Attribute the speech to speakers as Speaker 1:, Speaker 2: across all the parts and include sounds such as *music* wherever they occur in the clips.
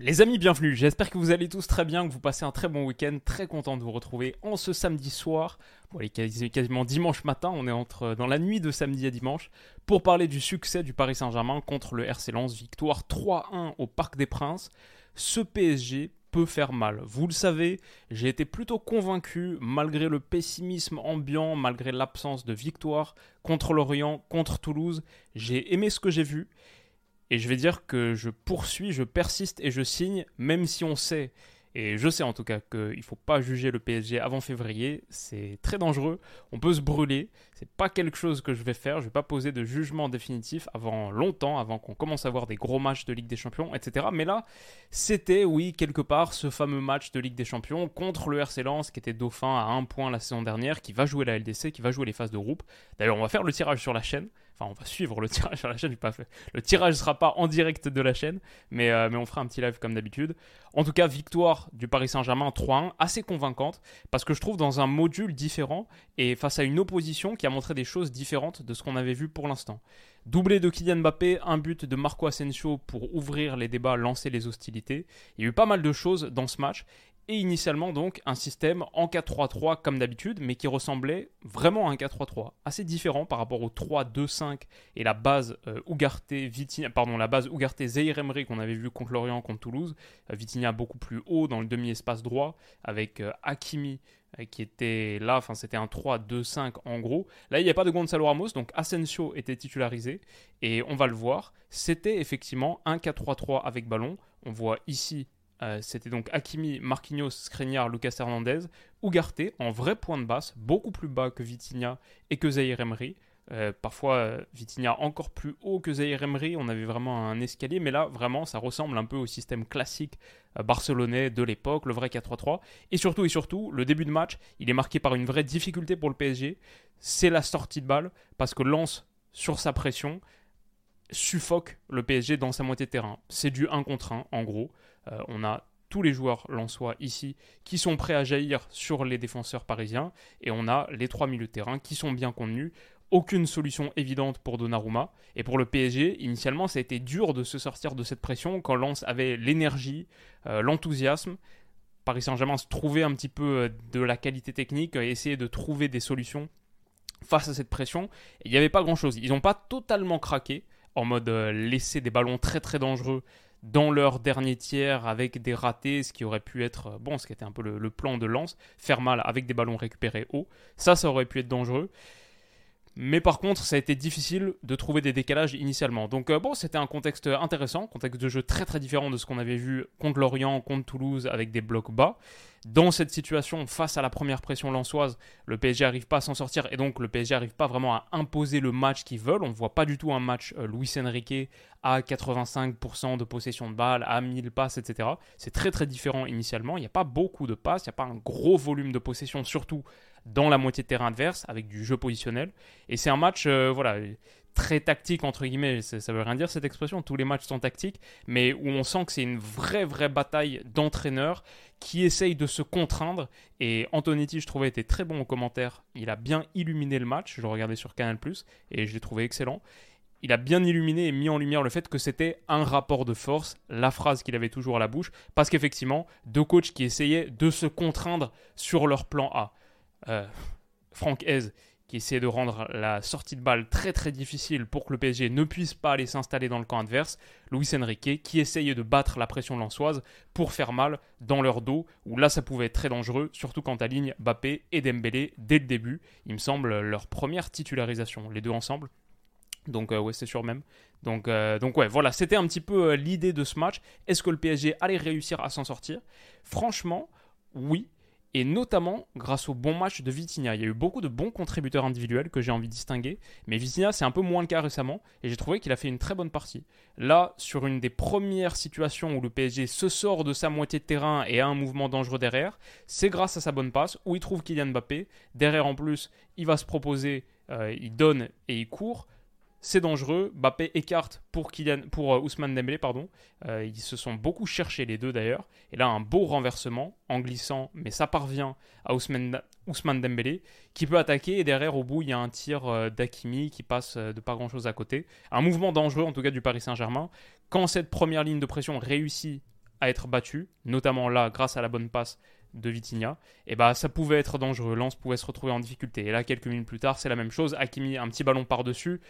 Speaker 1: Les amis, bienvenue. J'espère que vous allez tous très bien, que vous passez un très bon week-end. Très content de vous retrouver en ce samedi soir. Bon, quasiment dimanche matin. On est entre, dans la nuit de samedi à dimanche pour parler du succès du Paris Saint-Germain contre le RC Lens. Victoire 3-1 au Parc des Princes. Ce PSG peut faire mal. Vous le savez, j'ai été plutôt convaincu, malgré le pessimisme ambiant, malgré l'absence de victoire contre l'Orient, contre Toulouse. J'ai aimé ce que j'ai vu. Et je vais dire que je poursuis, je persiste et je signe, même si on sait, et je sais en tout cas qu'il ne faut pas juger le PSG avant février, c'est très dangereux, on peut se brûler, c'est pas quelque chose que je vais faire, je vais pas poser de jugement définitif avant longtemps, avant qu'on commence à voir des gros matchs de Ligue des Champions, etc. Mais là, c'était, oui, quelque part, ce fameux match de Ligue des Champions contre le RC Lens, qui était dauphin à un point la saison dernière, qui va jouer la LDC, qui va jouer les phases de groupe. D'ailleurs, on va faire le tirage sur la chaîne. Enfin, on va suivre le tirage sur la chaîne. Pas fait. Le tirage ne sera pas en direct de la chaîne, mais, euh, mais on fera un petit live comme d'habitude. En tout cas, victoire du Paris Saint-Germain 3-1, assez convaincante, parce que je trouve dans un module différent et face à une opposition qui a montré des choses différentes de ce qu'on avait vu pour l'instant. Doublé de Kylian Mbappé, un but de Marco Asensio pour ouvrir les débats, lancer les hostilités. Il y a eu pas mal de choses dans ce match et initialement donc un système en 4-3-3 comme d'habitude, mais qui ressemblait vraiment à un 4-3-3, assez différent par rapport au 3-2-5 et la base euh, Ougarté pardon la base Zahir Emery qu'on avait vu contre Lorient contre Toulouse, euh, beaucoup plus haut dans le demi-espace droit avec euh, Hakimi euh, qui était là, enfin c'était un 3-2-5 en gros. Là il n'y a pas de Gonzalo Ramos, donc Asensio était titularisé et on va le voir, c'était effectivement un 4-3-3 avec ballon. On voit ici euh, c'était donc Hakimi, Marquinhos, Skriniar, Lucas Hernandez, Ugarte en vrai point de basse, beaucoup plus bas que Vitinha et que Zahir Emery. Euh, parfois, euh, Vitinha encore plus haut que Zahir Emery, on avait vraiment un escalier, mais là, vraiment, ça ressemble un peu au système classique barcelonais de l'époque, le vrai 4-3-3. Et surtout, et surtout, le début de match, il est marqué par une vraie difficulté pour le PSG, c'est la sortie de balle, parce que Lance, sur sa pression, suffoque le PSG dans sa moitié de terrain. C'est du 1 contre 1, en gros. Euh, on a tous les joueurs lensois ici qui sont prêts à jaillir sur les défenseurs parisiens et on a les trois milieux de terrain qui sont bien contenus. Aucune solution évidente pour Donnarumma. Et pour le PSG, initialement, ça a été dur de se sortir de cette pression quand Lens avait l'énergie, euh, l'enthousiasme. Paris Saint-Germain se trouvait un petit peu euh, de la qualité technique et essayait de trouver des solutions face à cette pression. Il n'y avait pas grand-chose. Ils n'ont pas totalement craqué en mode laisser des ballons très très dangereux dans leur dernier tiers avec des ratés, ce qui aurait pu être, euh, bon, ce qui était un peu le, plan de lance, faire mal avec des ballons récupérés haut. Ça, ça aurait pu être dangereux. Mais par contre, ça a été difficile de trouver des décalages initialement. Donc euh, bon, c'était un contexte intéressant, contexte de jeu très très différent de ce qu'on avait vu contre Lorient, contre Toulouse, avec des blocs bas. Dans cette situation, face à la première pression lançoise, le PSG n'arrive pas à s'en sortir et donc le PSG n'arrive pas vraiment à imposer le match qu'ils veulent. On ne voit pas du tout un match euh, Luis Enrique à 85% de possession de balle, à 1000 passes, etc. C'est très très différent initialement. Il n'y a pas beaucoup de passes, il n'y a pas un gros volume de possession, surtout dans la moitié de terrain adverse avec du jeu positionnel. Et c'est un match, euh, voilà, très tactique entre guillemets. Ça, veut rien dire cette expression. Tous les matchs sont tactiques, mais où on sent que c'est une vraie vraie bataille d'entraîneurs qui essayent de se contraindre. Et Antonetti, je trouvais, était très bon au commentaire. Il a bien illuminé le match. Je le regardais sur Canal et je l'ai trouvé excellent il a bien illuminé et mis en lumière le fait que c'était un rapport de force, la phrase qu'il avait toujours à la bouche, parce qu'effectivement, deux coachs qui essayaient de se contraindre sur leur plan A. Euh, Franck Hez qui essayait de rendre la sortie de balle très très difficile pour que le PSG ne puisse pas aller s'installer dans le camp adverse. Luis Enrique qui essayait de battre la pression lançoise pour faire mal dans leur dos, où là ça pouvait être très dangereux, surtout quand à ligne Bappé et Dembélé dès le début. Il me semble leur première titularisation, les deux ensemble. Donc euh, ouais, c'est sûr même. Donc, euh, donc ouais, voilà, c'était un petit peu l'idée de ce match. Est-ce que le PSG allait réussir à s'en sortir? Franchement, oui. Et notamment grâce au bon match de Vitinha. Il y a eu beaucoup de bons contributeurs individuels que j'ai envie de distinguer, mais Vitinha c'est un peu moins le cas récemment et j'ai trouvé qu'il a fait une très bonne partie. Là, sur une des premières situations où le PSG se sort de sa moitié de terrain et a un mouvement dangereux derrière, c'est grâce à sa bonne passe où il trouve Kylian Mbappé. Derrière en plus, il va se proposer, euh, il donne et il court c'est dangereux. Mbappé écarte pour, Kylian, pour euh, Ousmane Dembélé. Pardon. Euh, ils se sont beaucoup cherchés les deux d'ailleurs. Et là, un beau renversement en glissant, mais ça parvient à Ousmane, Ousmane Dembélé qui peut attaquer. Et derrière, au bout, il y a un tir euh, d'Akimi qui passe de pas grand chose à côté. Un mouvement dangereux en tout cas du Paris Saint-Germain. Quand cette première ligne de pression réussit à être battue, notamment là grâce à la bonne passe de Vitinha, et eh bah ça pouvait être dangereux. Lens pouvait se retrouver en difficulté. Et là, quelques minutes plus tard, c'est la même chose. Hakimi, un petit ballon par-dessus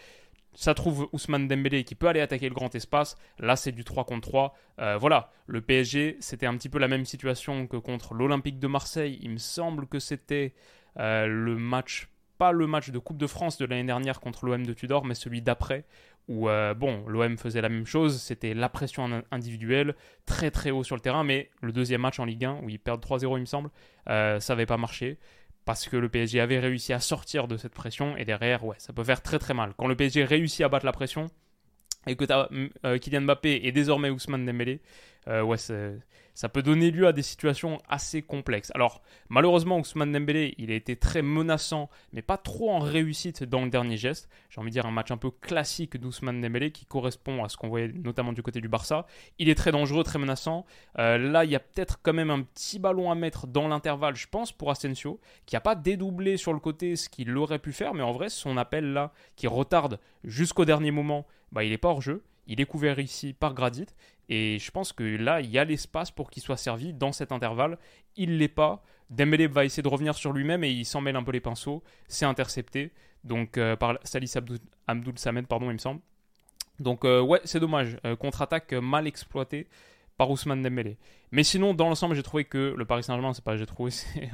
Speaker 1: ça trouve Ousmane Dembélé qui peut aller attaquer le grand espace. Là, c'est du 3 contre 3. Euh, voilà, le PSG, c'était un petit peu la même situation que contre l'Olympique de Marseille. Il me semble que c'était euh, le match, pas le match de Coupe de France de l'année dernière contre l'OM de Tudor, mais celui d'après, où, euh, bon, l'OM faisait la même chose. C'était la pression individuelle, très très haut sur le terrain, mais le deuxième match en Ligue 1, où ils perdent 3-0, il me semble, ça n'avait pas marché parce que le PSG avait réussi à sortir de cette pression et derrière, ouais, ça peut faire très très mal. Quand le PSG réussit à battre la pression et que as euh, Kylian Mbappé et désormais Ousmane Dembélé, euh, ouais, ça peut donner lieu à des situations assez complexes. Alors, malheureusement, Ousmane Dembélé, il a été très menaçant, mais pas trop en réussite dans le dernier geste. J'ai envie de dire un match un peu classique d'Ousmane Dembélé qui correspond à ce qu'on voyait notamment du côté du Barça. Il est très dangereux, très menaçant. Euh, là, il y a peut-être quand même un petit ballon à mettre dans l'intervalle, je pense, pour Asensio, qui n'a pas dédoublé sur le côté ce qu'il aurait pu faire, mais en vrai, son appel là, qui retarde jusqu'au dernier moment, bah, il n'est pas hors jeu. Il est couvert ici par Gradit. Et je pense que là, il y a l'espace pour qu'il soit servi dans cet intervalle. Il l'est pas. Dembélé va essayer de revenir sur lui-même et il s'en mêle un peu les pinceaux. C'est intercepté. Donc euh, par Salis Abdoul, Samed, pardon, il me semble. Donc euh, ouais, c'est dommage. Euh, contre-attaque mal exploitée par Ousmane Dembélé. Mais sinon, dans l'ensemble, j'ai trouvé que le Paris Saint-Germain, c'est pas j'ai trouvé, *laughs* c'est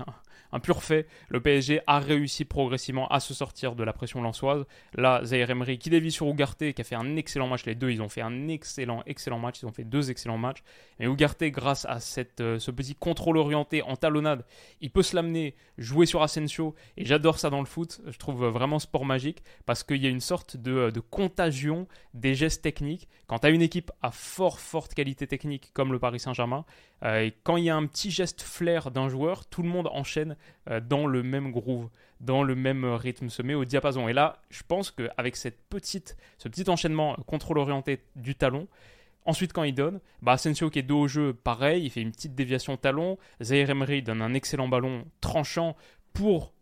Speaker 1: un, pur fait. Le PSG a réussi progressivement à se sortir de la pression lançoise. Là, Zaire Emery qui dévie sur Ougarté, qui a fait un excellent match. Les deux, ils ont fait un excellent, excellent match. Ils ont fait deux excellents matchs. Et Ougarté, grâce à cette, euh, ce petit contrôle orienté en talonnade, il peut se l'amener, jouer sur Asensio. Et j'adore ça dans le foot. Je trouve vraiment sport magique parce qu'il y a une sorte de, de contagion des gestes techniques. Quand tu as une équipe à fort, forte qualité technique comme le Paris Saint-Germain, euh, quand il y a un petit geste flair d'un joueur, tout le monde enchaîne euh, dans le même groove, dans le même rythme, se met au diapason. Et là, je pense qu'avec cette petite, ce petit enchaînement contrôle orienté du talon, Ensuite, quand il donne, bah Asensio qui est dos au jeu, pareil, il fait une petite déviation talon. Zaire Emery donne un excellent ballon tranchant pour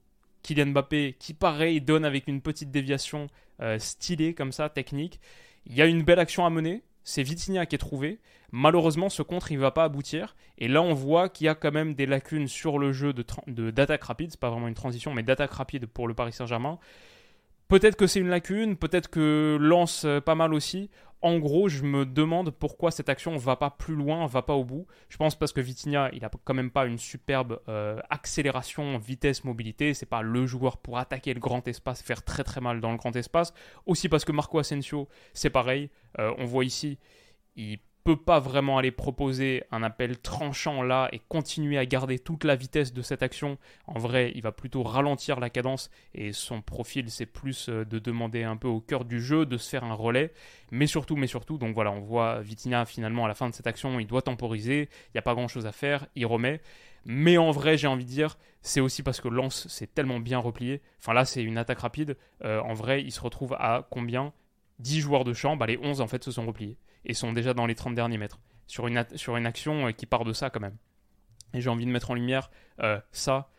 Speaker 1: Kylian Mbappé, qui pareil donne avec une petite déviation euh, stylée comme ça, technique. Il y a une belle action à mener c'est Vitinha qui est trouvé. Malheureusement, ce contre, il ne va pas aboutir. Et là, on voit qu'il y a quand même des lacunes sur le jeu d'attaque de, d'attaque rapide. C'est pas vraiment une transition, mais d'attaque rapide pour le Paris Saint-Germain. Peut-être que c'est une lacune, peut-être que lance euh, pas mal aussi. En gros, je me demande pourquoi cette action va pas plus loin, va pas au bout. Je pense parce que Vitinha, il a quand même pas une superbe euh, accélération, vitesse, mobilité. C'est pas le joueur pour attaquer le grand espace, faire très très mal dans le grand espace. Aussi parce que Marco Asensio, c'est pareil. Euh, on voit ici, il peut pas vraiment aller proposer un appel tranchant là et continuer à garder toute la vitesse de cette action. En vrai, il va plutôt ralentir la cadence et son profil, c'est plus euh, de demander un peu au cœur du jeu, de se faire un relais. Mais surtout, mais surtout, donc voilà, on voit Vitina finalement à la fin de cette action, il doit temporiser, il n'y a pas grand chose à faire, il remet. Mais en vrai, j'ai envie de dire, c'est aussi parce que Lance s'est tellement bien replié. Enfin là, c'est une attaque rapide. Euh, en vrai, il se retrouve à combien? 10 joueurs de champ, bah, les 11 en fait se sont repliés et sont déjà dans les 30 derniers mètres. Sur une, sur une action euh, qui part de ça quand même. Et j'ai envie de mettre en lumière euh, ça.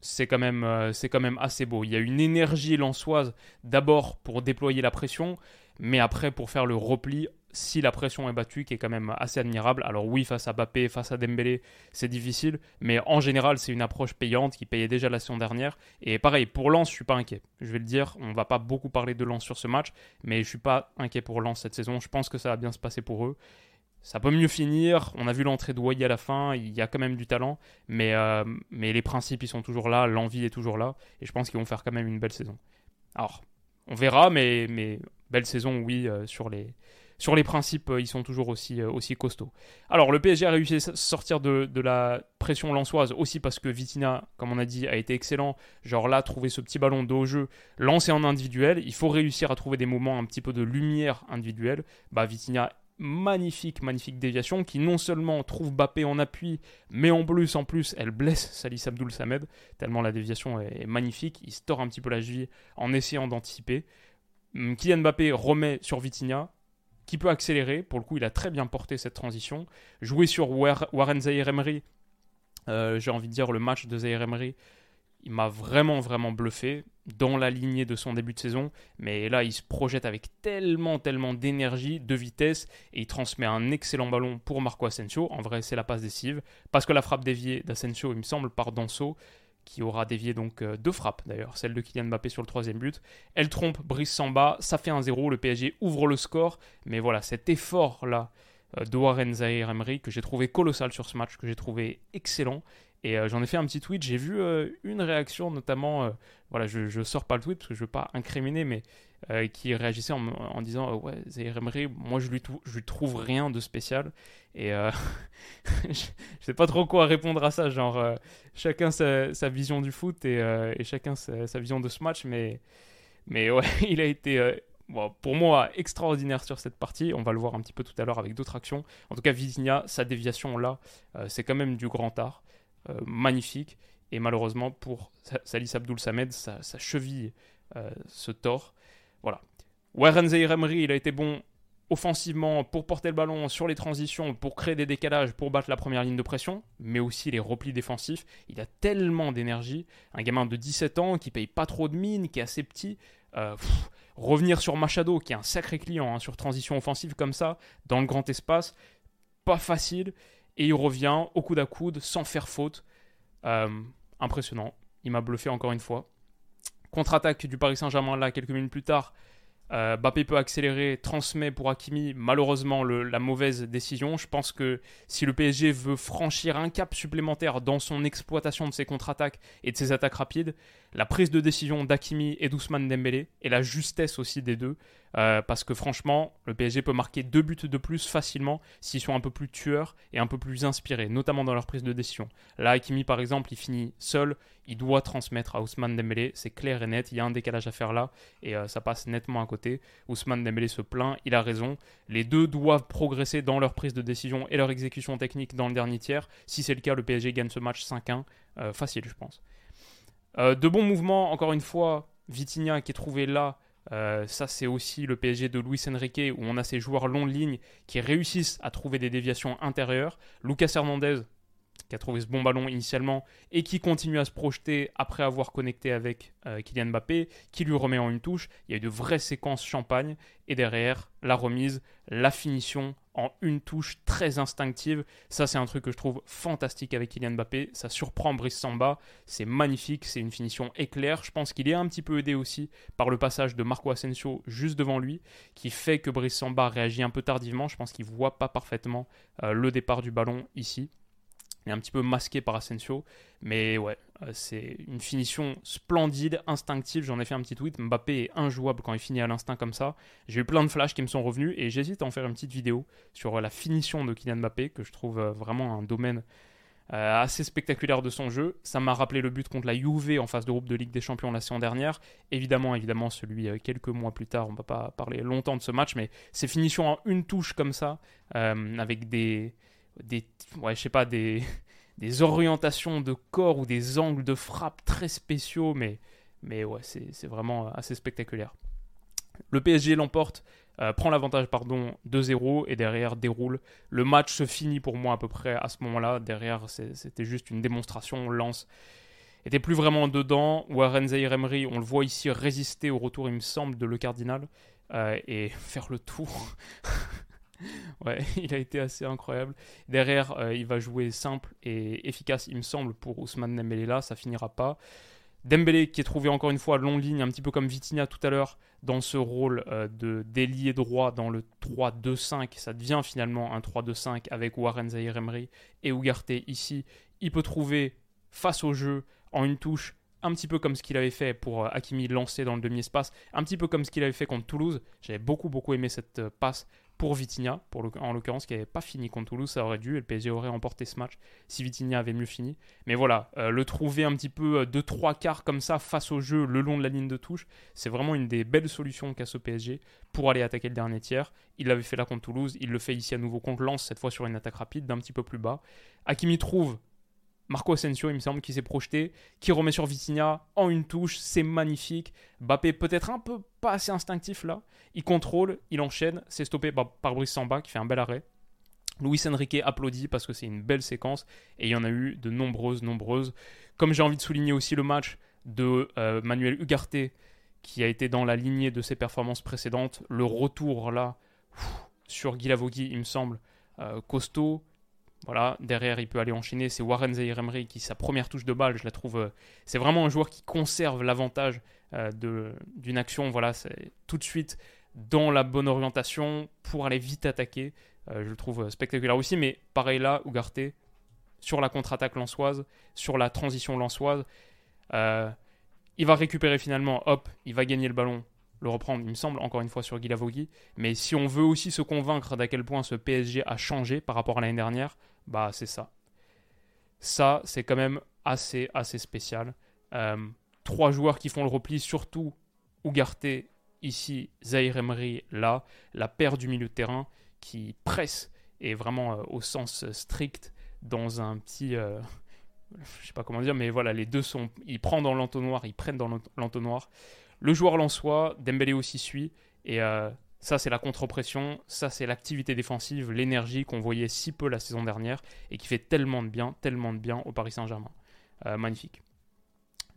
Speaker 1: C'est quand, même, euh, c'est quand même assez beau. Il y a une énergie lançoise d'abord pour déployer la pression, mais après pour faire le repli si la pression est battue, qui est quand même assez admirable. Alors oui, face à Bappé, face à Dembélé, c'est difficile, mais en général, c'est une approche payante qui payait déjà la saison dernière. Et pareil, pour Lens, je suis pas inquiet. Je vais le dire, on va pas beaucoup parler de Lens sur ce match, mais je suis pas inquiet pour Lens cette saison. Je pense que ça va bien se passer pour eux. Ça peut mieux finir. On a vu l'entrée de Wai à la fin. Il y a quand même du talent. Mais, euh, mais les principes, ils sont toujours là. L'envie est toujours là. Et je pense qu'ils vont faire quand même une belle saison. Alors, on verra. Mais, mais belle saison, oui, euh, sur les, sur les principes, ils sont toujours aussi, aussi costauds. Alors, le PSG a réussi à sortir de, la pression lançoise aussi parce que Vitina, comme on a dit, a été excellent. Genre là, trouver ce petit ballon de haut jeu, lancer en individuel. Il faut réussir à trouver des moments un petit peu de lumière individuelle. Bah, Vitina magnifique, magnifique déviation qui non seulement trouve Bappé en appui, mais en plus, en plus, elle blesse Salis Abdoul Samed, tellement la déviation est magnifique. Il store un petit peu la cheville en essayant d'anticiper. Kylian Mbappé remet sur Vitinha, qui peut accélérer. Pour le coup, il a très bien porté cette transition. Jouer sur Warren Zahir Emery, euh, j'ai envie de dire le match de Zahir Emery, il m'a vraiment, vraiment bluffé dans la lignée de son début de saison. Mais là, il se projette avec tellement, tellement d'énergie, de vitesse, et il transmet un excellent ballon pour Marco Asensio. En vrai, c'est la passe décisive. Parce que la frappe déviée d'Asensio, il me semble, par Danso, qui aura dévié donc euh, deux frappes d'ailleurs, celle de Kylian Mbappé sur le troisième but. Elle trompe Brice Samba, ça fait un 0 le PSG ouvre le score. Mais voilà, cet effort-là euh, de Warren Zahir Emery que j'ai trouvé colossal sur ce match, que j'ai trouvé excellent. Et euh, j'en ai fait un petit tweet. J'ai vu une réaction, notamment, voilà, je, je sors pas le tweet parce que je veux pas incriminer, mais qui réagissait en, disant Ouais, Zaire Emery, moi je lui, lui trouve rien de spécial. Et *laughs* je sais pas trop quoi répondre à ça. Genre, chacun sa, sa, vision du foot et, chacun sa, sa, vision de ce match. Mais, mais ouais, *laughs* il a été. Pour moi, extraordinaire sur cette partie. On va le voir un petit peu tout à l'heure avec d'autres actions. En tout cas, Vizinha, sa déviation là, c'est quand même du grand art. Euh, magnifique. Et malheureusement, pour Salis Abdoul Samed, sa, cheville euh, se tord. Voilà. Warren Zahir Emery, il a été bon offensivement pour porter le ballon sur les transitions, pour créer des décalages, pour battre la première ligne de pression, mais aussi les replis défensifs. Il a tellement d'énergie. Un gamin de 17 ans qui paye pas trop de mine, qui est assez petit. Euh, revenir sur Machado, qui est un sacré client hein, sur transition offensive comme ça, dans le grand espace, pas facile et il revient au coude à coude sans faire faute. Euh, impressionnant. Il m'a bluffé encore une fois. Contre-attaque du Paris Saint-Germain là quelques minutes plus tard. Euh, Bappé peut accélérer, transmet pour Hakimi, malheureusement la mauvaise décision. Je pense que si le PSG veut franchir un cap supplémentaire dans son exploitation de ses contre-attaques et de ses attaques rapides, la prise de décision d'Hakimi et d'Ousmane Dembélé et la justesse aussi des deux, euh, parce que franchement, le PSG peut marquer deux buts de plus facilement s'ils sont un peu plus tueurs et un peu plus inspirés, notamment dans leur prise de décision. Là, Hakimi par exemple, il finit seul, il doit transmettre à Ousmane Dembélé, c'est clair et net, il y a un décalage à faire là et euh, ça passe nettement à côté. Ousmane Dembélé se plaint, il a raison. Les deux doivent progresser dans leur prise de décision et leur exécution technique dans le dernier tiers. Si c'est le cas, le PSG gagne ce match 5-1, euh, facile je pense. De bons mouvements, encore une fois, Vitinha qui est trouvé là euh, ça, c'est aussi le PSG de Luis Enrique où on a ces joueurs longs de ligne qui réussissent à trouver des déviations intérieures. Lucas Hernandez, qui a trouvé ce bon ballon initialement et qui continue à se projeter après avoir connecté avec euh, Kylian Mbappé, qui lui remet en une touche. Il y a eu de vraies séquences champagne et derrière, la remise, la finition en une touche très instinctive. Ça, c'est un truc que je trouve fantastique avec Kylian Mbappé. Ça surprend Brice Samba. C'est magnifique. C'est une finition éclair. Je pense qu'il est un petit peu aidé aussi par le passage de Marco Asensio juste devant lui, qui fait que Brice Samba réagit un peu tardivement. Je pense qu'il voit pas parfaitement euh, le départ du ballon ici. Est un petit peu masqué par Asensio. Mais ouais, euh, c'est une finition splendide, instinctive. J'en ai fait un petit tweet. Mbappé est injouable quand il finit à l'instinct comme ça. J'ai eu plein de flashs qui me sont revenus et j'hésite à en faire une petite vidéo sur euh, la finition de Kylian Mbappé, que je trouve euh, vraiment un domaine assez spectaculaire de son jeu. Ça m'a rappelé le but contre la Juve en phase de groupe de Ligue des Champions la saison dernière. Évidemment, évidemment, celui quelques mois plus tard. On ne va pas parler longtemps de ce match, mais ces finitions en une touche comme ça, avec des, des, ouais, je sais pas, des *laughs* des orientations de corps ou des angles de frappe très spéciaux, mais, mais ouais, c'est vraiment assez spectaculaire. Le PSG l'emporte, euh, prend l'avantage pardon 2-0 et derrière déroule. Le match se finit pour moi à peu près à ce moment-là. Derrière, c'était juste une démonstration. Lance était plus vraiment dedans. Warren Zahir Emery, on le voit ici résister au retour, il me semble, de Le Cardinal euh, et *laughs* faire le tour. *laughs* ouais, *laughs* il a été assez incroyable. Derrière, euh, il va jouer simple et efficace, il me semble, pour Ousmane Dembélé là, ça finira pas. Dembélé qui est trouvé encore une fois long ligne, un petit peu comme Vitinha tout à l'heure, dans ce rôle euh, de délié droit dans le 3-2-5. Ça devient finalement un 3-2-5 avec Warren Zahir et Ugarte ici. Il peut trouver face au jeu en une touche un petit peu comme ce qu'il avait fait pour euh, Hakimi lancer dans le demi-espace, un petit peu comme ce qu'il avait fait contre Toulouse. J'avais beaucoup, beaucoup aimé cette passe pour Vitinha, en l'occurrence, qui n'avait pas fini contre Toulouse, ça aurait dû, et le PSG aurait remporté ce match si Vitinha avait mieux fini. Mais voilà, euh, le trouver un petit peu de trois quarts comme ça face au jeu le long de la ligne de touche, c'est vraiment une des belles solutions qu'a ce PSG pour aller attaquer le dernier tiers. Il l'avait fait là contre Toulouse, il le fait ici à nouveau contre Lens, cette fois sur une attaque rapide d'un petit peu plus bas. Hakimi trouve Marco Asensio, il me semble, qui s'est projeté, qui remet sur Vitinha en une touche, c'est magnifique. Bappé peut-être un peu pas assez instinctif là. Il contrôle, il enchaîne, c'est stoppé par Brice Samba qui fait un bel arrêt. Luis Enrique applaudit parce que c'est une belle séquence et il y en a eu de nombreuses, nombreuses. Comme j'ai envie de souligner aussi le match de euh, Manuel Ugarte qui a été dans la lignée de ses performances précédentes, le retour là sur Guilavogui, il me semble, euh, costaud, voilà, derrière, il peut aller enchaîner. C'est Warren Zahir Emery qui, sa première touche de balle, je la trouve. Euh, c'est vraiment un joueur qui conserve l'avantage euh, d'une action. Voilà, c'est tout de suite dans la bonne orientation pour aller vite attaquer. Euh, je le trouve spectaculaire aussi. Mais pareil là, Ugarte, sur la contre-attaque lançoise, sur la transition lançoise, il va récupérer finalement, hop, il va gagner le ballon le reprendre, il me semble, encore une fois sur Guilavogui. Mais si on veut aussi se convaincre d'à quel point ce PSG a changé par rapport à l'année dernière, bah c'est ça. Ça, c'est quand même assez, assez spécial. Euh, trois joueurs qui font le repli, surtout Ugarte ici, Zahir Emery là, la paire du milieu de terrain qui presse et vraiment euh, au sens strict dans un petit... Euh, *laughs* je sais pas comment dire, mais voilà, les deux sont... Ils prennent dans l'entonnoir, ils prennent dans l'entonnoir. Le joueur l'ençoit, Dembélé aussi suit. Et euh, ça, c'est la contre-pression, ça, c'est l'activité défensive, l'énergie qu'on voyait si peu la saison dernière et qui fait tellement de bien, tellement de bien au Paris Saint-Germain. Euh, magnifique.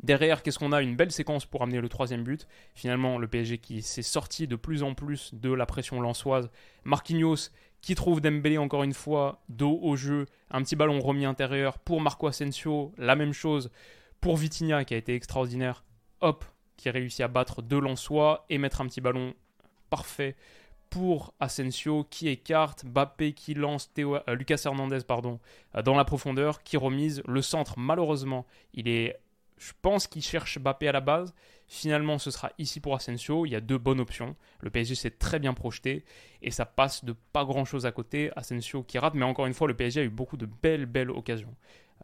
Speaker 1: Derrière, qu'est-ce qu'on a? Une belle séquence pour amener le troisième but. Finalement, le PSG qui s'est sorti de plus en plus de la pression lançoise. Marquinhos qui trouve Dembélé encore une fois dos au jeu. Un petit ballon remis intérieur pour Marco Asensio. La même chose pour Vitinha qui a été extraordinaire. Hop, qui réussit à battre deux Lensois et mettre un petit ballon parfait pour Asensio qui écarte, Bappé qui lance euh, Lucas Hernandez pardon, euh, dans la profondeur, qui remise le centre malheureusement. Il est je pense qu'il cherche Bappé à la base. Finalement, ce sera ici pour Asensio. Il y a deux bonnes options. Le PSG s'est très bien projeté et ça passe de pas grand chose à côté. Asensio qui rate, mais encore une fois, le PSG a eu beaucoup de belles, belles occasions.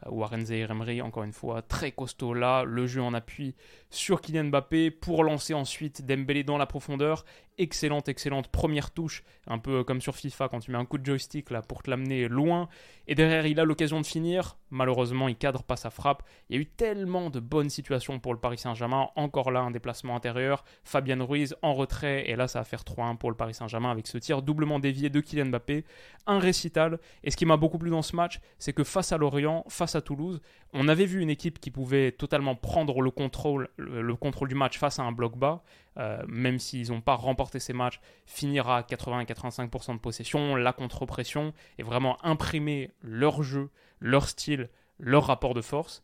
Speaker 1: Euh, Warren Emery, encore une fois, très costaud là, le jeu en appui sur Kylian Mbappé pour lancer ensuite Dembélé dans la profondeur. Excellente, excellente première touche, un peu comme sur FIFA quand tu mets un coup de joystick là pour te l'amener loin. Et derrière, il a l'occasion de finir. Malheureusement, il cadre pas sa frappe. Il y a eu tellement de bonnes situations pour le Paris Saint-Germain. Encore là, un déplacement intérieur. Fabien Ruiz en retrait. Et là, ça va faire 3-1 pour le Paris Saint-Germain avec ce tir doublement dévié de Kylian Mbappé. Un récital. Et ce qui m'a beaucoup plu dans ce match, c'est que face à Lorient, face à Toulouse, on avait vu une équipe qui pouvait totalement prendre le contrôle, le, contrôle du match face à un bloc bas. Euh, même s'ils n'ont pas remporté ces matchs, finir à 80-85% de possession, la contre-pression, et vraiment imprimer leur jeu, leur style, leur rapport de force.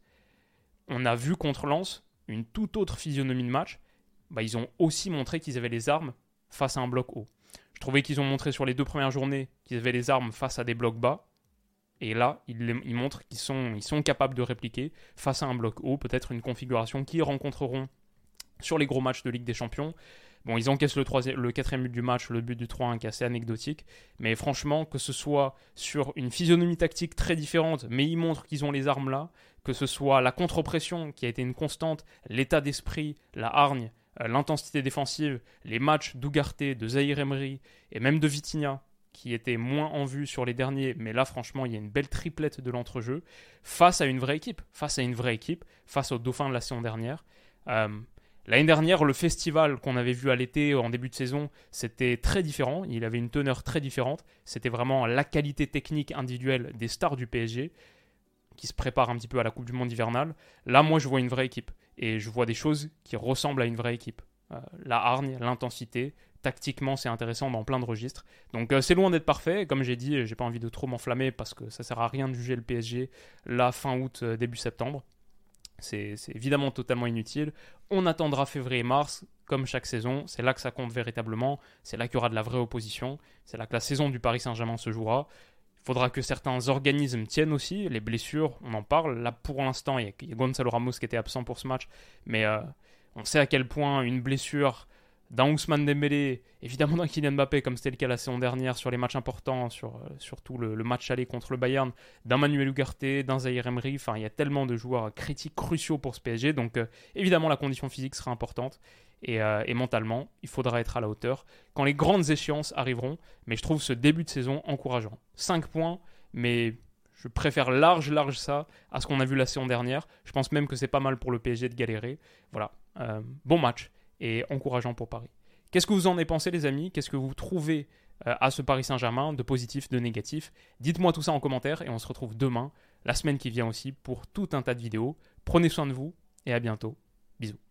Speaker 1: On a vu contre Lens une toute autre physionomie de match. Bah, ils ont aussi montré qu'ils avaient les armes face à un bloc haut. Je trouvais qu'ils ont montré sur les deux premières journées qu'ils avaient les armes face à des blocs bas. Et là, ils, montrent qu'ils sont, ils sont capables de répliquer face à un bloc haut, peut-être une configuration qu'ils rencontreront sur les gros matchs de Ligue des Champions. Bon, ils encaissent le, le quatrième but du match, le but du 3-1 qui est assez anecdotique. Mais franchement, que ce soit sur une physionomie tactique très différente, mais ils montrent qu'ils ont les armes là, que ce soit la contre-pression qui a été une constante, l'état d'esprit, la hargne, euh, l'intensité défensive, les matchs d'Ugarte, de Zahir Emery et même de Vitinha, qui était moins en vue sur les derniers, mais là franchement il y a une belle triplette de l'entrejeu, face à une vraie équipe, face à une vraie équipe, face au Dauphin de la saison dernière. Euh, L'année dernière, le festival qu'on avait vu à l'été en début de saison, c'était très différent. Il avait une teneur très différente. C'était vraiment la qualité technique individuelle des stars du PSG qui se préparent un petit peu à la Coupe du Monde hivernale. Là, moi, je vois une vraie équipe et je vois des choses qui ressemblent à une vraie équipe. Euh, la hargne, l'intensité, tactiquement, c'est intéressant dans plein de registres. Donc, euh, c'est loin d'être parfait. Comme j'ai dit, j'ai pas envie de trop m'enflammer parce que ça sert à rien de juger le PSG là fin août, euh, début septembre. C'est évidemment totalement inutile. On attendra février-mars, comme chaque saison. C'est là que ça compte véritablement. C'est là qu'il y aura de la vraie opposition. C'est là que la saison du Paris Saint-Germain se jouera. Il faudra que certains organismes tiennent aussi. Les blessures, on en parle. Là, pour l'instant, il y, a Gonzalo Ramos qui était absent pour ce match. Mais euh, on sait à quel point une blessure d'un Ousmane Dembélé, évidemment d'un Kylian Mbappé, comme c'était le cas la saison dernière sur les matchs importants, sur, euh, surtout le, match aller contre le Bayern, d'un Manuel Ugarte, d'un Zahir Emery. Enfin, il y a tellement de joueurs critiques cruciaux pour ce PSG. Donc, euh, évidemment, la condition physique sera importante. Euh, et, mentalement, il faudra être à la hauteur quand les grandes échéances arriveront. Mais je trouve ce début de saison encourageant. 5 points, mais je préfère large, large ça à ce qu'on a vu la saison dernière. Je pense même que c'est pas mal pour le PSG de galérer. Voilà, bon match et encourageant pour Paris. Qu'est-ce que vous en avez pensé, les amis? Qu'est-ce que vous trouvez euh, à ce Paris Saint-Germain de positif, de négatif? Dites-moi tout ça en commentaire et on se retrouve demain, la semaine qui vient aussi, pour tout un tas de vidéos. Prenez soin de vous et à bientôt. Bisous.